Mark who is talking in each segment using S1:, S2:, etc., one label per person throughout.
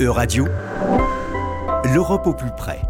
S1: E-Radio, l'Europe au plus près.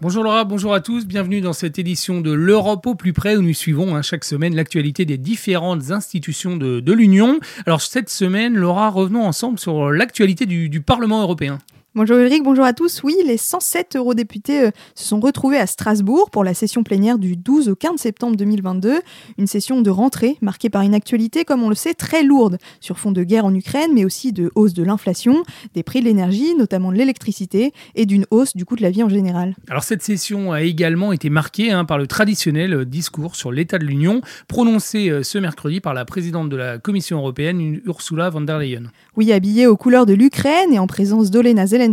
S2: Bonjour Laura, bonjour à tous, bienvenue dans cette édition de l'Europe au plus près où nous suivons hein, chaque semaine l'actualité des différentes institutions de, l'Union. Alors cette semaine, Laura, revenons ensemble sur l'actualité du Parlement européen.
S3: Bonjour Ulrich, bonjour à tous. Oui, les 107 eurodéputés euh, se sont retrouvés à Strasbourg pour la session plénière du 12 au 15 septembre 2022. Une session de rentrée marquée par une actualité, comme on le sait, très lourde sur fond de guerre en Ukraine, mais aussi de hausse de l'inflation, des prix de l'énergie, notamment de l'électricité, et d'une hausse du coût de la vie en général.
S2: Alors cette session a également été marquée hein, par le traditionnel discours sur l'état de l'Union, prononcé euh, ce mercredi par la présidente de la Commission européenne, Ursula von der Leyen.
S3: Oui, habillée aux couleurs de l'Ukraine et en présence d'Olena Zelensky,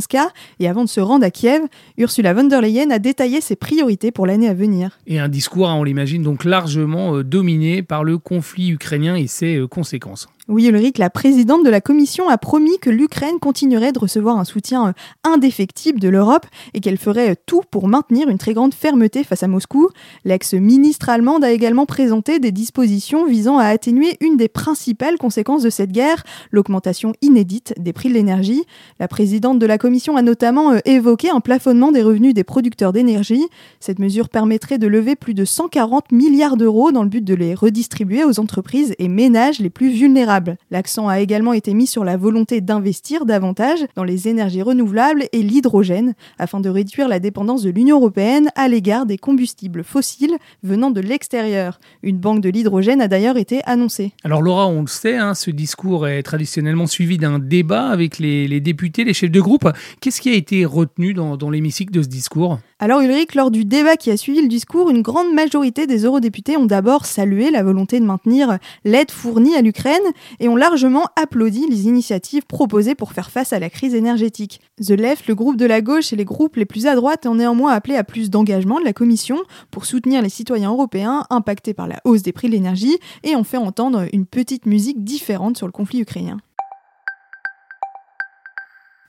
S3: et avant de se rendre à Kiev, Ursula von der Leyen a détaillé ses priorités pour l'année à venir.
S2: Et un discours, hein, on l'imagine, donc largement euh, dominé par le conflit ukrainien et ses euh, conséquences.
S3: Oui, Ulrich, la présidente de la Commission a promis que l'Ukraine continuerait de recevoir un soutien euh, indéfectible de l'Europe et qu'elle ferait euh, tout pour maintenir une très grande fermeté face à Moscou. L'ex-ministre allemande a également présenté des dispositions visant à atténuer une des principales conséquences de cette guerre, l'augmentation inédite des prix de l'énergie. La présidente de la Commission a notamment euh, évoqué un plafonnement des revenus des producteurs d'énergie. Cette mesure permettrait de lever plus de 140 milliards d'euros dans le but de les redistribuer aux entreprises et ménages les plus vulnérables. L'accent a également été mis sur la volonté d'investir davantage dans les énergies renouvelables et l'hydrogène afin de réduire la dépendance de l'Union européenne à l'égard des combustibles fossiles venant de l'extérieur. Une banque de l'hydrogène a d'ailleurs été annoncée.
S2: Alors Laura, on le sait, hein, ce discours est traditionnellement suivi d'un débat avec les, députés, les chefs de groupe. Qu'est-ce qui a été retenu dans, dans l'hémicycle de ce discours?
S3: Alors Ulrich, lors du débat qui a suivi le discours, une grande majorité des eurodéputés ont d'abord salué la volonté de maintenir l'aide fournie à l'Ukraine et ont largement applaudi les initiatives proposées pour faire face à la crise énergétique. The Left, le groupe de la gauche et les groupes les plus à droite ont néanmoins appelé à plus d'engagement de la Commission pour soutenir les citoyens européens impactés par la hausse des prix de l'énergie et ont fait entendre une petite musique différente sur le conflit ukrainien.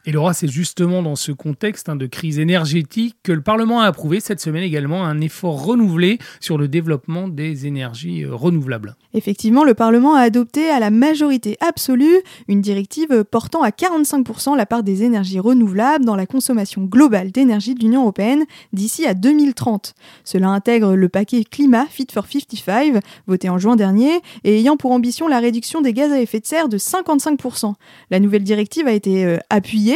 S2: Et Laura, c'est justement dans ce contexte hein, de crise énergétique que le Parlement a approuvé cette semaine également un effort renouvelé sur le développement des énergies euh, renouvelables.
S3: Effectivement, le Parlement a adopté à la majorité absolue une directive portant à 45% la part des énergies renouvelables dans la consommation globale d'énergie de l'Union européenne d'ici à 2030. Cela intègre le paquet climat Fit for 55, voté en juin dernier, et ayant pour ambition la réduction des gaz à effet de serre de 55%. La nouvelle directive a été euh,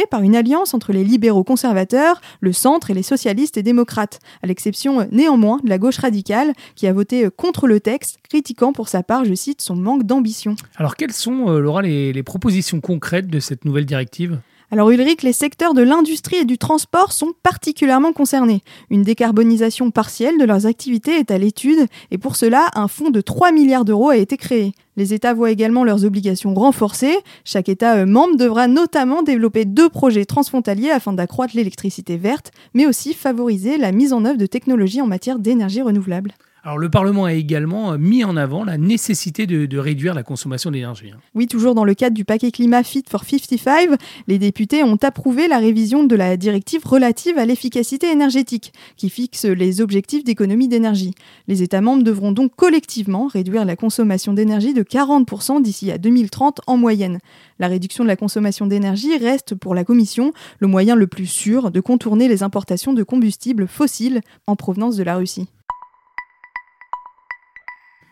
S3: par une alliance entre les libéraux conservateurs, le centre et les socialistes et démocrates, à l'exception euh, néanmoins de la gauche radicale qui a voté euh, contre le texte, critiquant pour sa part, je cite, son manque d'ambition.
S2: Alors quelles sont, euh, Laura, les propositions concrètes de cette nouvelle directive?
S3: Alors Ulrich, les secteurs de l'industrie et du transport sont particulièrement concernés. Une décarbonisation partielle de leurs activités est à l'étude et pour cela, un fonds de 3 milliards d'euros a été créé. Les États voient également leurs obligations renforcées. Chaque État euh, membre devra notamment développer deux projets transfrontaliers afin d'accroître l'électricité verte, mais aussi favoriser la mise en œuvre de technologies en matière d'énergie renouvelable.
S2: Le Parlement a également euh, mis en avant la nécessité de, réduire la consommation d'énergie. Hein.
S3: Oui, toujours dans le cadre du paquet climat Fit for 55, les députés ont approuvé la révision de la directive relative à l'efficacité énergétique, qui fixe les objectifs d'économie d'énergie. Les États membres devront donc collectivement réduire la consommation d'énergie de 40% d'ici à 2030 en moyenne. La réduction de la consommation d'énergie reste pour la Commission le moyen le plus sûr de contourner les importations de combustibles fossiles en provenance de la Russie.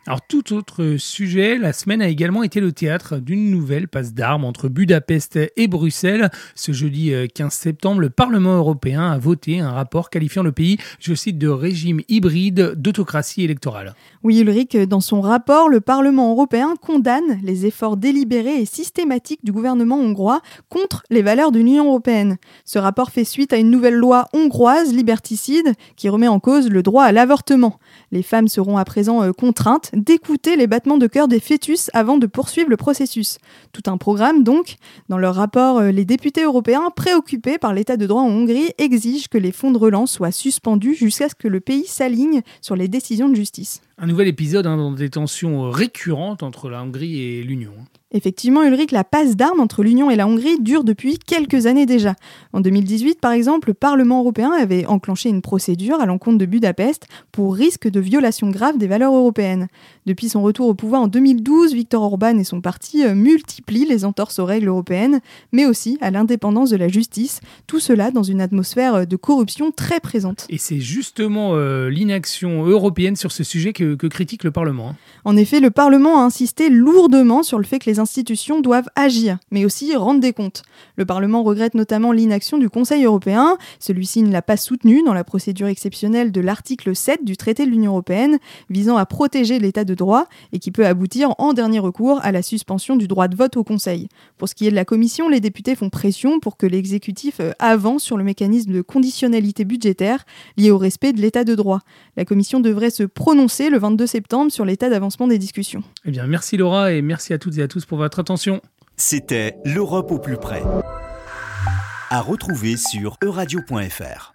S2: Alors tout autre sujet, la semaine a également été le théâtre d'une nouvelle passe d'armes entre Budapest et Bruxelles. Ce jeudi 15 euh, septembre, le Parlement européen a voté un rapport qualifiant le pays, je cite, de régime hybride d'autocratie électorale.
S3: Oui Ulrich, dans son rapport, le Parlement européen condamne les efforts délibérés et systématiques du gouvernement hongrois contre les valeurs de l'Union européenne. Ce rapport fait suite à une nouvelle loi hongroise liberticide qui remet en cause le droit à l'avortement. Les femmes seront à présent euh, contraintes d'écouter les battements de cœur des fœtus avant de poursuivre le processus. Tout un programme donc. Dans leur rapport, euh, les députés européens, préoccupés par l'état de droit en Hongrie, exigent que les fonds de relance soient suspendus jusqu'à ce que le pays s'aligne sur les décisions de justice.
S2: Un nouvel épisode hein, dans des tensions récurrentes entre la Hongrie et l'Union.
S3: Effectivement, Ulrich, la passe d'armes entre l'Union et la Hongrie dure depuis quelques années déjà. En 2018, par exemple, le Parlement européen avait enclenché une procédure à l'encontre de Budapest pour risque de violation grave des valeurs européennes. Depuis son retour au pouvoir en 2012, Viktor Orban et son parti euh, multiplient les entorses aux règles européennes, mais aussi à l'indépendance de la justice, tout cela dans une atmosphère euh, de corruption très présente.
S2: Et c'est justement euh, l'inaction européenne sur ce sujet que, critique le Parlement. Hein.
S3: En effet, le Parlement a insisté lourdement sur le fait que les institutions doivent agir, mais aussi rendre des comptes. Le Parlement regrette notamment l'inaction du Conseil européen. Celui-ci ne l'a pas soutenu dans la procédure exceptionnelle de l'article 7 du traité de l'Union européenne, visant à protéger l'état de droit et qui peut aboutir en dernier recours à la suspension du droit de vote au Conseil. Pour ce qui est de la Commission, les députés font pression pour que l'exécutif euh, avance sur le mécanisme de conditionnalité budgétaire lié au respect de l'état de droit. La Commission devrait se prononcer le 22 septembre sur l'état d'avancement des discussions.
S2: Eh bien, merci Laura et merci à toutes et à tous pour votre attention.
S1: C'était l'Europe au plus près. À retrouver sur euradio.fr.